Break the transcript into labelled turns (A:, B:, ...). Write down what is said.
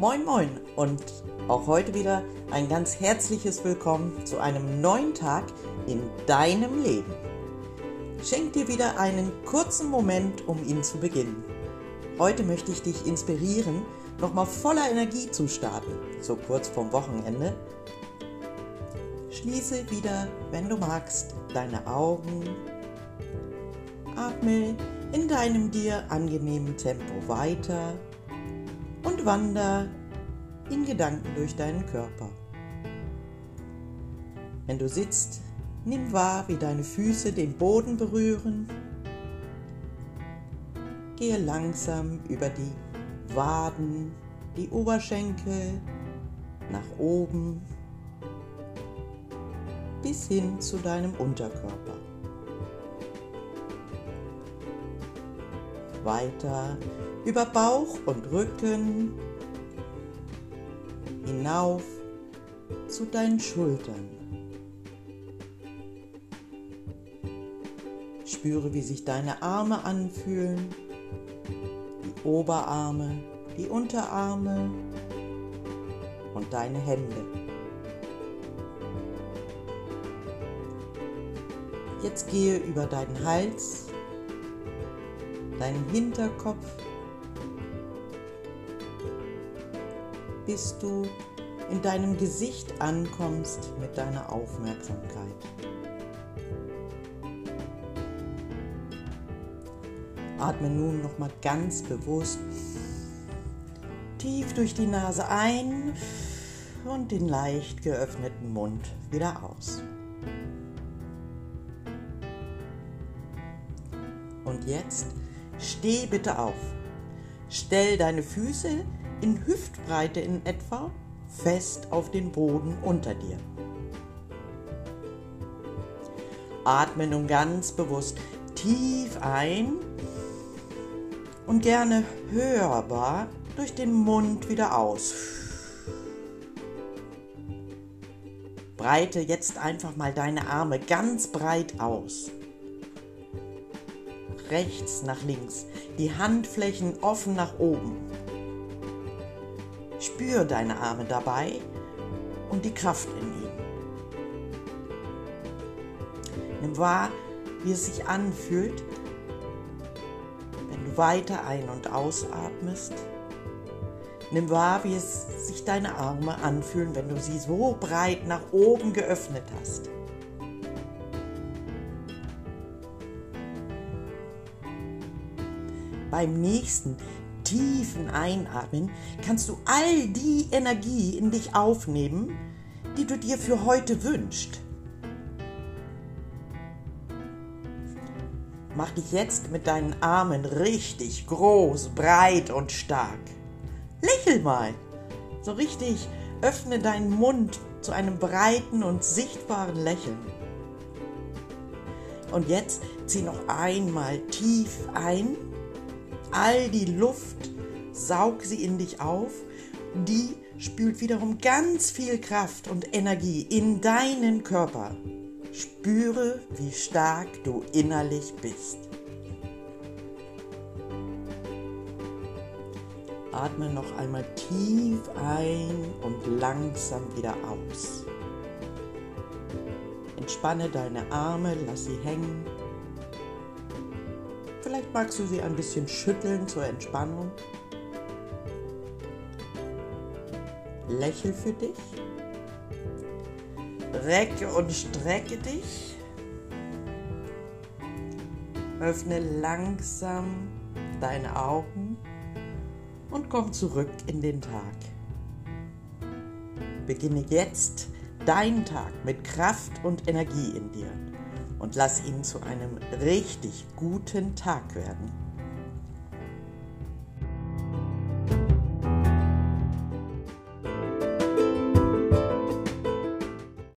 A: Moin Moin und auch heute wieder ein ganz herzliches Willkommen zu einem neuen Tag in deinem Leben. Schenk dir wieder einen kurzen Moment, um ihn zu beginnen. Heute möchte ich dich inspirieren, nochmal voller Energie zu starten, so kurz vorm Wochenende. Schließe wieder, wenn du magst, deine Augen. Atme in deinem dir angenehmen Tempo weiter wander in Gedanken durch deinen Körper. Wenn du sitzt, nimm wahr, wie deine Füße den Boden berühren. Gehe langsam über die Waden, die Oberschenkel, nach oben bis hin zu deinem Unterkörper. Weiter über Bauch und Rücken hinauf zu deinen Schultern. Spüre, wie sich deine Arme anfühlen, die Oberarme, die Unterarme und deine Hände. Jetzt gehe über deinen Hals deinen Hinterkopf, bis du in deinem Gesicht ankommst mit deiner Aufmerksamkeit. Atme nun noch mal ganz bewusst tief durch die Nase ein und den leicht geöffneten Mund wieder aus. Und jetzt Steh bitte auf. Stell deine Füße in Hüftbreite in etwa fest auf den Boden unter dir. Atme nun ganz bewusst tief ein und gerne hörbar durch den Mund wieder aus. Breite jetzt einfach mal deine Arme ganz breit aus rechts nach links, die Handflächen offen nach oben. Spür deine Arme dabei und die Kraft in ihnen. Nimm wahr, wie es sich anfühlt, wenn du weiter ein- und ausatmest. Nimm wahr, wie es sich deine Arme anfühlen, wenn du sie so breit nach oben geöffnet hast. Beim nächsten tiefen Einatmen kannst du all die Energie in dich aufnehmen, die du dir für heute wünschst. Mach dich jetzt mit deinen Armen richtig groß, breit und stark. Lächel mal. So richtig öffne deinen Mund zu einem breiten und sichtbaren Lächeln. Und jetzt zieh noch einmal tief ein all die Luft, saug sie in dich auf. Die spült wiederum ganz viel Kraft und Energie in deinen Körper. Spüre, wie stark du innerlich bist. Atme noch einmal tief ein und langsam wieder aus. Entspanne deine Arme, lass sie hängen Vielleicht magst du sie ein bisschen schütteln zur Entspannung. Lächel für dich. Recke und strecke dich. Öffne langsam deine Augen und komm zurück in den Tag. Beginne jetzt deinen Tag mit Kraft und Energie in dir und lass ihn zu einem richtig guten Tag werden.